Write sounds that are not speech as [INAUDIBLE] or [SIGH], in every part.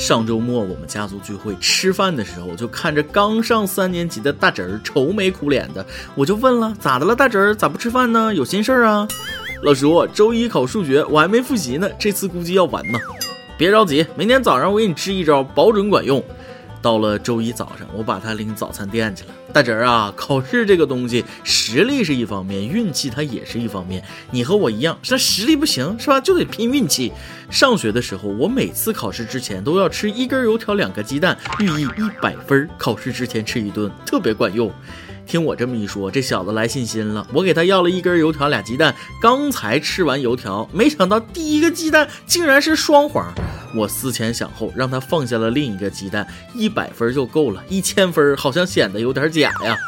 上周末我们家族聚会吃饭的时候，就看着刚上三年级的大侄儿愁眉苦脸的，我就问了，咋的了，大侄儿咋不吃饭呢？有心事儿啊？老叔，周一考数学，我还没复习呢，这次估计要完呢。别着急，明天早上我给你支一招，保准管用。到了周一早上，我把他领早餐店去了。大侄儿啊，考试这个东西，实力是一方面，运气它也是一方面。你和我一样，这实力不行是吧？就得拼运气。上学的时候，我每次考试之前都要吃一根油条、两个鸡蛋，寓意一百分。考试之前吃一顿，特别管用。听我这么一说，这小子来信心了。我给他要了一根油条、俩鸡蛋，刚才吃完油条，没想到第一个鸡蛋竟然是双黄。我思前想后，让他放下了另一个鸡蛋，一百分就够了，一千分好像显得有点假呀。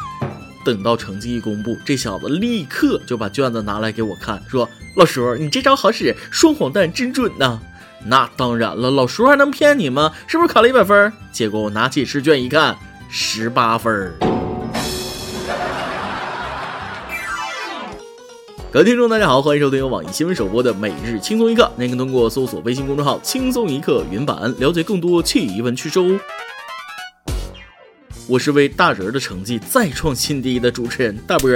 等到成绩一公布，这小子立刻就把卷子拿来给我看，说：“老叔，你这招好使，双黄蛋真准呐！”那当然了，老叔还能骗你吗？是不是考了一百分？结果我拿起试卷一看，十八分。各位听众，大家好，欢迎收听由网易新闻首播的《每日轻松一刻》，您可以通过搜索微信公众号“轻松一刻”云版了解更多趣闻趣事哦。我是为大人的成绩再创新低的主持人大波。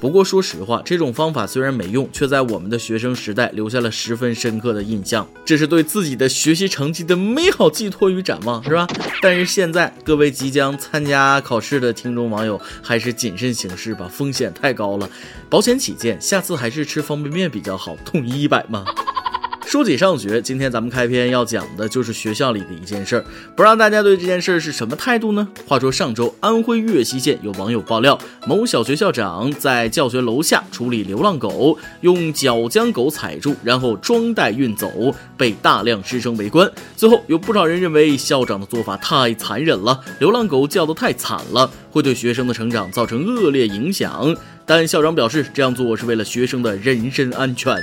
不过说实话，这种方法虽然没用，却在我们的学生时代留下了十分深刻的印象。这是对自己的学习成绩的美好寄托与展望，是吧？但是现在各位即将参加考试的听众网友，还是谨慎行事吧，风险太高了。保险起见，下次还是吃方便面比较好，统一一百嘛。说起上学，今天咱们开篇要讲的就是学校里的一件事儿，不知道大家对这件事儿是什么态度呢？话说上周安徽岳西县有网友爆料，某小学校长在教学楼下处理流浪狗，用脚将狗踩住，然后装袋运走，被大量师生围观。最后有不少人认为校长的做法太残忍了，流浪狗叫得太惨了，会对学生的成长造成恶劣影响。但校长表示，这样做是为了学生的人身安全。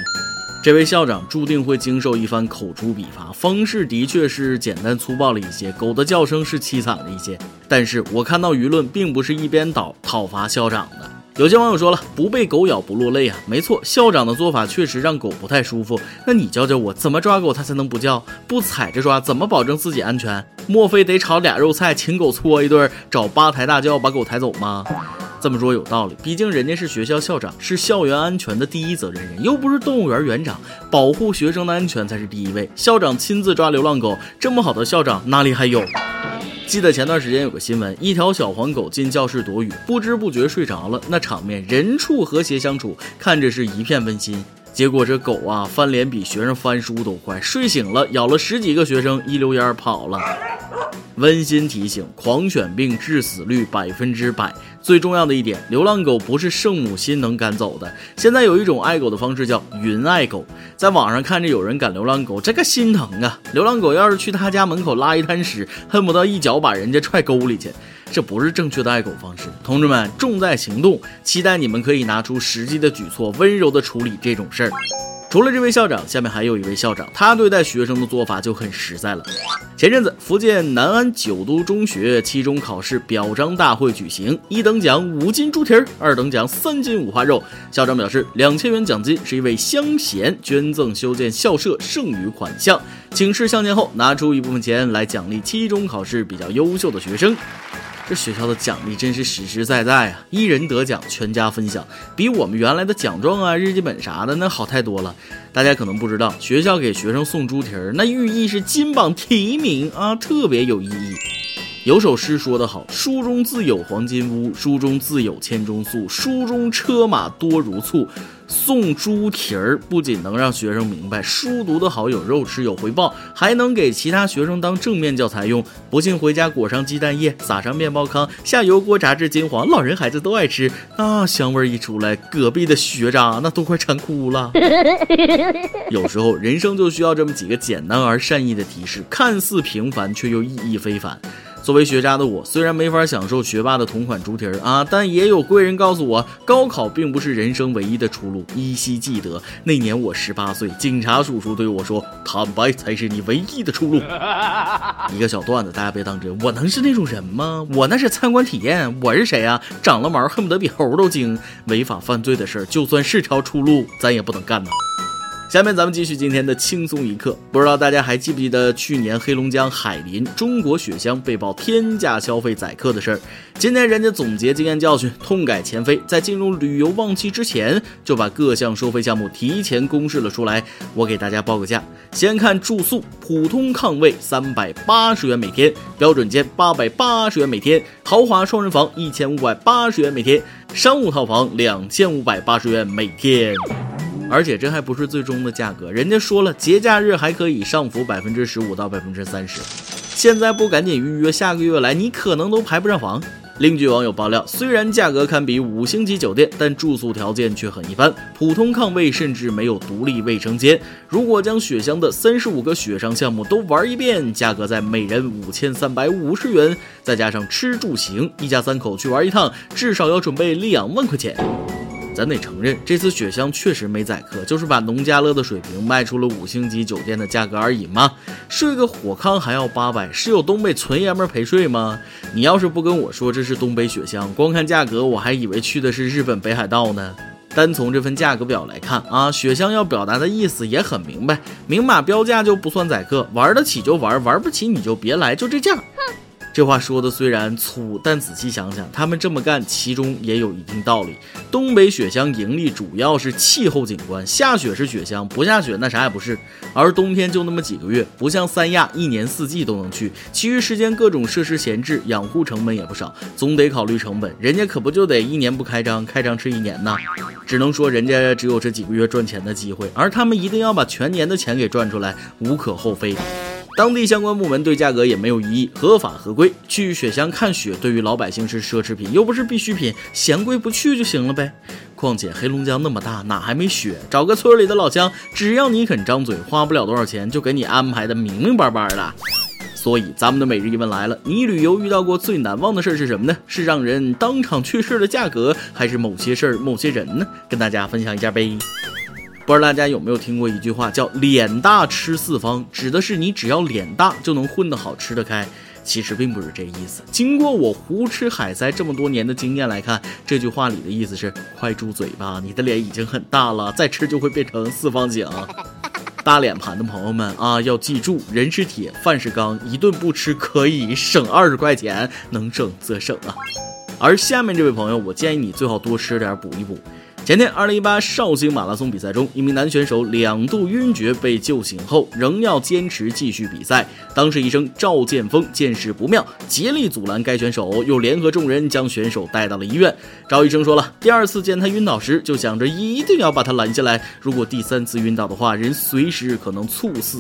这位校长注定会经受一番口诛笔伐，方式的确是简单粗暴了一些，狗的叫声是凄惨了一些。但是我看到舆论并不是一边倒讨伐校长的，有些网友说了，不被狗咬不落泪啊。没错，校长的做法确实让狗不太舒服。那你教教我，怎么抓狗它才能不叫？不踩着抓，怎么保证自己安全？莫非得炒俩肉菜，请狗搓一顿，找八抬大轿把狗抬走吗？这么说有道理，毕竟人家是学校校长，是校园安全的第一责任人，又不是动物园园长，保护学生的安全才是第一位。校长亲自抓流浪狗，这么好的校长哪里还有？记得前段时间有个新闻，一条小黄狗进教室躲雨，不知不觉睡着了，那场面人畜和谐相处，看着是一片温馨。结果这狗啊，翻脸比学生翻书都快，睡醒了咬了十几个学生，一溜烟跑了。温馨提醒：狂犬病致死率百分之百。最重要的一点，流浪狗不是圣母心能赶走的。现在有一种爱狗的方式叫云爱狗，在网上看着有人赶流浪狗，这个心疼啊！流浪狗要是去他家门口拉一滩屎，恨不得一脚把人家踹沟里去。这不是正确的爱狗方式，同志们，重在行动。期待你们可以拿出实际的举措，温柔的处理这种事儿。除了这位校长，下面还有一位校长，他对待学生的做法就很实在了。前阵子，福建南安九都中学期中考试表彰大会举行，一等奖五斤猪蹄儿，二等奖三斤五花肉。校长表示，两千元奖金是一位乡贤捐赠修建校舍剩余款项，请示向前后拿出一部分钱来奖励期中考试比较优秀的学生。这学校的奖励真是实实在在啊！一人得奖，全家分享，比我们原来的奖状啊、日记本啥的那好太多了。大家可能不知道，学校给学生送猪蹄儿，那寓意是金榜题名啊，特别有意义。有首诗说得好：“书中自有黄金屋，书中自有千钟粟，书中车马多如簇。”送猪蹄儿不仅能让学生明白书读得好有肉吃有回报，还能给其他学生当正面教材用。不信回家裹上鸡蛋液，撒上面包糠，下油锅炸至金黄，老人孩子都爱吃。那香味一出来，隔壁的学渣那都快馋哭了。有时候人生就需要这么几个简单而善意的提示，看似平凡却又意义非凡。作为学渣的我，虽然没法享受学霸的同款猪蹄儿啊，但也有贵人告诉我，高考并不是人生唯一的出路。依稀记得那年我十八岁，警察叔叔对我说：“坦白才是你唯一的出路。” [LAUGHS] 一个小段子，大家别当真。我能是那种人吗？我那是参观体验。我是谁啊？长了毛，恨不得比猴都精。违法犯罪的事儿，就算是条出路，咱也不能干呐。下面咱们继续今天的轻松一刻。不知道大家还记不记得去年黑龙江海林中国雪乡被曝天价消费宰客的事儿？今年人家总结经验教训，痛改前非，在进入旅游旺季之前就把各项收费项目提前公示了出来。我给大家报个价：先看住宿，普通炕位三百八十元每天，标准间八百八十元每天，豪华双人房一千五百八十元每天，商务套房两千五百八十元每天。而且这还不是最终的价格，人家说了，节假日还可以上浮百分之十五到百分之三十。现在不赶紧预约，下个月来你可能都排不上房。另据网友爆料，虽然价格堪比五星级酒店，但住宿条件却很一般，普通炕位甚至没有独立卫生间。如果将雪乡的三十五个雪上项目都玩一遍，价格在每人五千三百五十元，再加上吃住行，一家三口去玩一趟，至少要准备两万块钱。咱得承认，这次雪乡确实没宰客，就是把农家乐的水平卖出了五星级酒店的价格而已嘛。睡个火炕还要八百，是有东北纯爷们陪睡吗？你要是不跟我说这是东北雪乡，光看价格我还以为去的是日本北海道呢。单从这份价格表来看啊，雪乡要表达的意思也很明白，明码标价就不算宰客，玩得起就玩，玩不起你就别来，就这价。哼这话说的虽然粗，但仔细想想，他们这么干其中也有一定道理。东北雪乡盈利主要是气候景观，下雪是雪乡，不下雪那啥也不是。而冬天就那么几个月，不像三亚一年四季都能去，其余时间各种设施闲置，养护成本也不少，总得考虑成本。人家可不就得一年不开张，开张吃一年呐？只能说人家只有这几个月赚钱的机会，而他们一定要把全年的钱给赚出来，无可厚非。当地相关部门对价格也没有异议，合法合规。去雪乡看雪，对于老百姓是奢侈品，又不是必需品，嫌贵不去就行了呗。况且黑龙江那么大，哪还没雪？找个村里的老乡，只要你肯张嘴，花不了多少钱，就给你安排的明明白白的。所以咱们的每日一问来了：你旅游遇到过最难忘的事是什么呢？是让人当场去世的价格，还是某些事儿、某些人呢？跟大家分享一下呗。不知道大家有没有听过一句话，叫“脸大吃四方”，指的是你只要脸大就能混得好、吃得开。其实并不是这意思。经过我胡吃海塞这么多年的经验来看，这句话里的意思是：快住嘴吧，你的脸已经很大了，再吃就会变成四方形。[LAUGHS] 大脸盘的朋友们啊，要记住，人是铁，饭是钢，一顿不吃可以省二十块钱，能省则省啊。而下面这位朋友，我建议你最好多吃点，补一补。前天，二零一八绍兴马拉松比赛中，一名男选手两度晕厥被救醒后，仍要坚持继续比赛。当时医生赵建峰见势不妙，竭力阻拦该选手，又联合众人将选手带到了医院。赵医生说了，第二次见他晕倒时，就想着一定要把他拦下来，如果第三次晕倒的话，人随时可能猝死。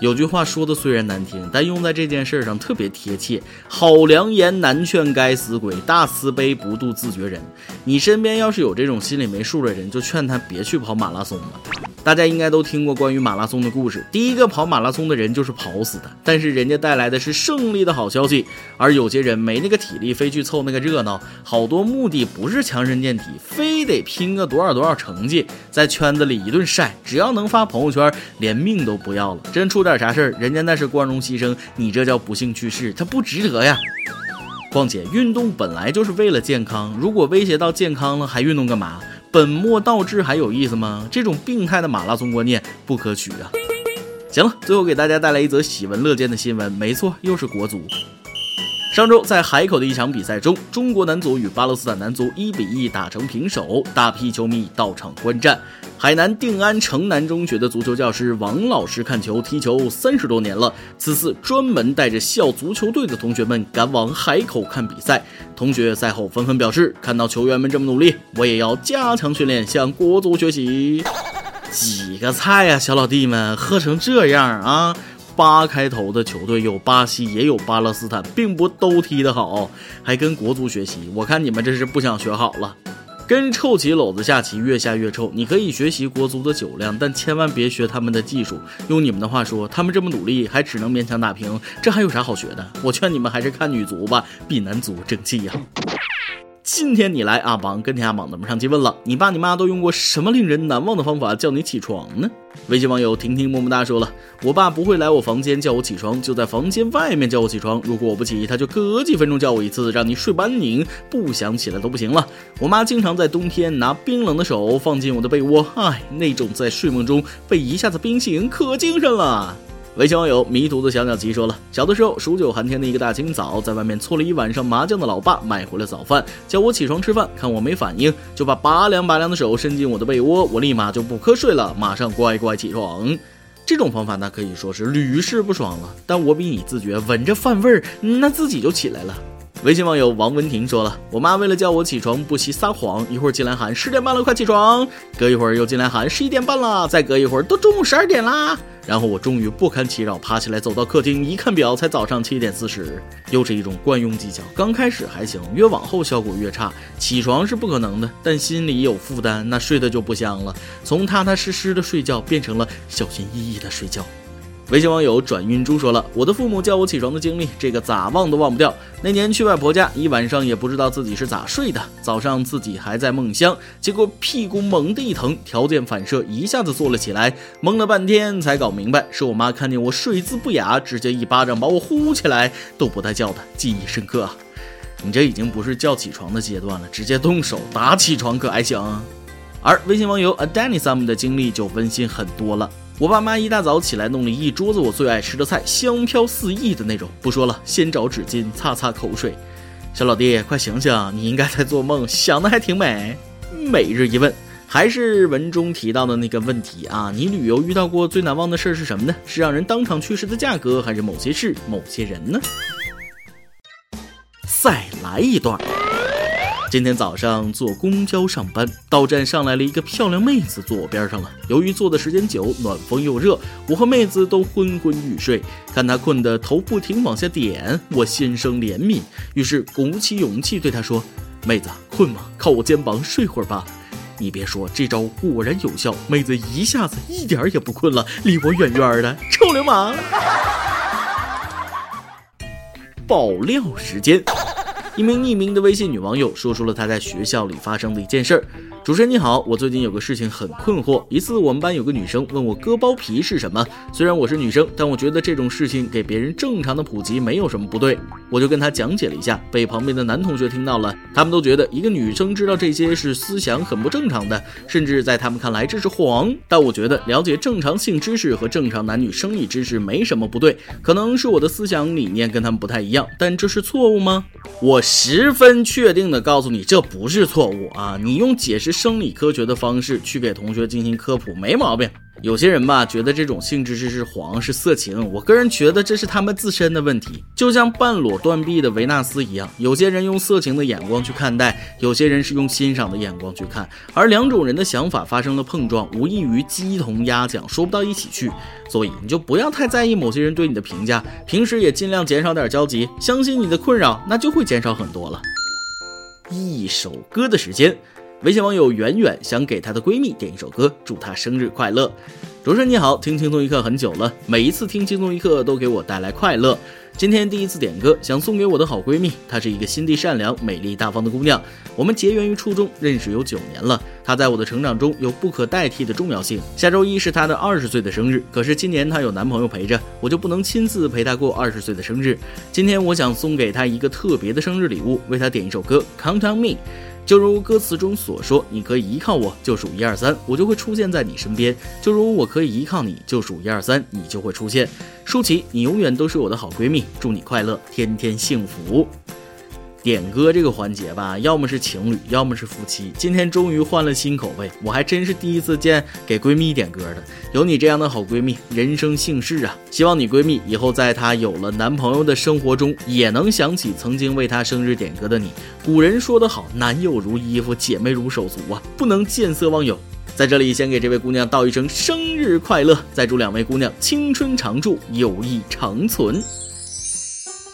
有句话说的虽然难听，但用在这件事上特别贴切。好良言难劝该死鬼，大慈悲不渡自觉人。你身边要是有这种心里没数的人，就劝他别去跑马拉松了。大家应该都听过关于马拉松的故事，第一个跑马拉松的人就是跑死的，但是人家带来的是胜利的好消息。而有些人没那个体力，非去凑那个热闹，好多目的不是强身健体，非得拼个多少多少成绩，在圈子里一顿晒，只要能发朋友圈，连命都不要了。真出点啥事儿，人家那是光荣牺牲，你这叫不幸去世，他不值得呀。况且运动本来就是为了健康，如果威胁到健康了，还运动干嘛？本末倒置还有意思吗？这种病态的马拉松观念不可取啊！行了，最后给大家带来一则喜闻乐见的新闻，没错，又是国足。上周在海口的一场比赛中，中国男足与巴勒斯坦男足一比一打成平手，大批球迷到场观战。海南定安城南中学的足球教师王老师看球踢球三十多年了，此次专门带着校足球队的同学们赶往海口看比赛。同学赛后纷纷表示，看到球员们这么努力，我也要加强训练，向国足学习。几个菜呀，小老弟们，喝成这样啊！八开头的球队有巴西，也有巴勒斯坦，并不都踢得好，还跟国足学习。我看你们这是不想学好了，跟臭棋篓子下棋，越下越臭。你可以学习国足的酒量，但千万别学他们的技术。用你们的话说，他们这么努力，还只能勉强打平，这还有啥好学的？我劝你们还是看女足吧，比男足争气呀。今天你来阿榜跟天阿榜咱们上期问了，你爸你妈都用过什么令人难忘的方法叫你起床呢？微信网友婷婷么么哒说了，我爸不会来我房间叫我起床，就在房间外面叫我起床。如果我不起，他就隔几分钟叫我一次，让你睡不安宁，不想起来都不行了。我妈经常在冬天拿冰冷的手放进我的被窝，唉，那种在睡梦中被一下子冰醒，可精神了。微信网友迷途的小鸟奇说了：小的时候，数九寒天的一个大清早，在外面搓了一晚上麻将的老爸买回了早饭，叫我起床吃饭。看我没反应，就把拔凉拔凉的手伸进我的被窝，我立马就不瞌睡了，马上乖乖起床。这种方法那可以说是屡试不爽了。但我比你自觉，闻着饭味儿，那自己就起来了。微信网友王文婷说了：我妈为了叫我起床，不惜撒谎，一会儿进来喊十点半了，快起床；隔一会儿又进来喊十一点半了，再隔一会儿都中午十二点啦。然后我终于不堪其扰，爬起来走到客厅，一看表，才早上七点四十。又是一种惯用技巧，刚开始还行，越往后效果越差。起床是不可能的，但心里有负担，那睡得就不香了。从踏踏实实的睡觉，变成了小心翼翼的睡觉。微信网友转运珠说了：“我的父母叫我起床的经历，这个咋忘都忘不掉。那年去外婆家，一晚上也不知道自己是咋睡的。早上自己还在梦乡，结果屁股猛地一疼，条件反射一下子坐了起来，懵了半天才搞明白，是我妈看见我睡姿不雅，直接一巴掌把我呼起来，都不带叫的，记忆深刻啊。你这已经不是叫起床的阶段了，直接动手打起床可还行？而微信网友 a d a n i s a m 的经历就温馨很多了。”我爸妈一大早起来弄了一桌子我最爱吃的菜，香飘四溢的那种。不说了，先找纸巾擦擦口水。小老弟，快醒醒，你应该在做梦，想的还挺美。每日一问，还是文中提到的那个问题啊？你旅游遇到过最难忘的事是什么呢？是让人当场去世的价格，还是某些事、某些人呢？再来一段。今天早上坐公交上班，到站上来了一个漂亮妹子，坐我边上了。由于坐的时间久，暖风又热，我和妹子都昏昏欲睡。看她困得头不停往下点，我心生怜悯，于是鼓起勇气对她说：“妹子，困吗？靠我肩膀睡会儿吧。”你别说，这招果然有效，妹子一下子一点也不困了，离我远远的。臭流氓！爆料时间。[LAUGHS] 一名匿名的微信女网友说出了她在学校里发生的一件事儿。主持人你好，我最近有个事情很困惑。一次我们班有个女生问我割包皮是什么，虽然我是女生，但我觉得这种事情给别人正常的普及没有什么不对。我就跟她讲解了一下，被旁边的男同学听到了，他们都觉得一个女生知道这些是思想很不正常的，甚至在他们看来这是黄。但我觉得了解正常性知识和正常男女生理知识没什么不对，可能是我的思想理念跟他们不太一样，但这是错误吗？我十分确定的告诉你，这不是错误啊！你用解释。生理科学的方式去给同学进行科普没毛病。有些人吧，觉得这种性知识是黄是色情，我个人觉得这是他们自身的问题。就像半裸断臂的维纳斯一样，有些人用色情的眼光去看待，有些人是用欣赏的眼光去看，而两种人的想法发生了碰撞，无异于鸡同鸭讲，说不到一起去。所以你就不要太在意某些人对你的评价，平时也尽量减少点交集，相信你的困扰那就会减少很多了。一首歌的时间。微信网友远远想给她的闺蜜点一首歌，祝她生日快乐。主持人你好，听轻松一刻很久了，每一次听轻松一刻都给我带来快乐。今天第一次点歌，想送给我的好闺蜜，她是一个心地善良、美丽大方的姑娘。我们结缘于初中，认识有九年了。她在我的成长中有不可代替的重要性。下周一是她的二十岁的生日，可是今年她有男朋友陪着，我就不能亲自陪她过二十岁的生日。今天我想送给她一个特别的生日礼物，为她点一首歌《Count on Me》。就如歌词中所说，你可以依靠我，就数一二三，我就会出现在你身边。就如我可以依靠你，就数一二三，你就会出现。舒淇，你永远都是我的好闺蜜，祝你快乐，天天幸福。点歌这个环节吧，要么是情侣，要么是夫妻。今天终于换了新口味，我还真是第一次见给闺蜜点歌的。有你这样的好闺蜜，人生幸事啊！希望你闺蜜以后在她有了男朋友的生活中，也能想起曾经为她生日点歌的你。古人说得好，男友如衣服，姐妹如手足啊，不能见色忘友。在这里，先给这位姑娘道一声生日快乐，再祝两位姑娘青春常驻，友谊长存。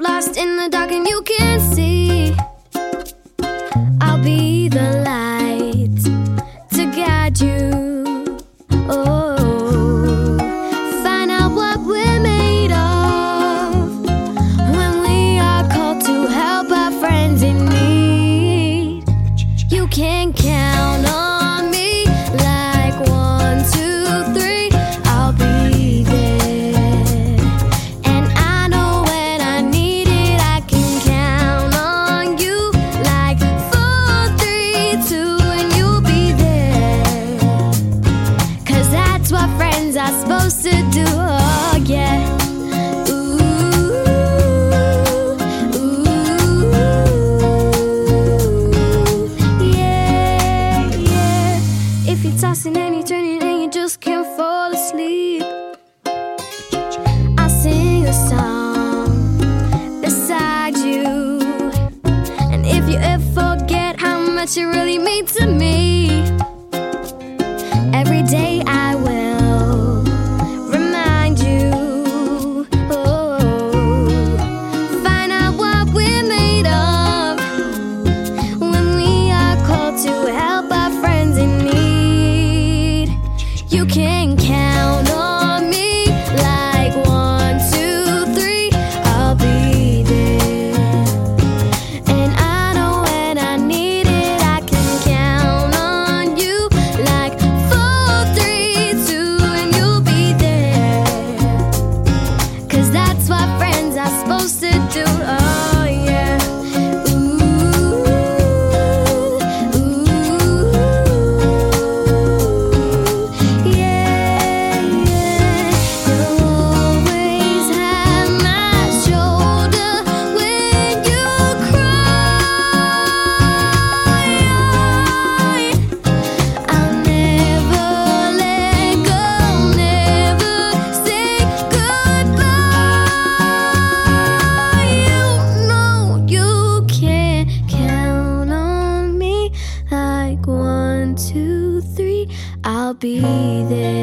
lost in the dark and you can't see. me to me. be there.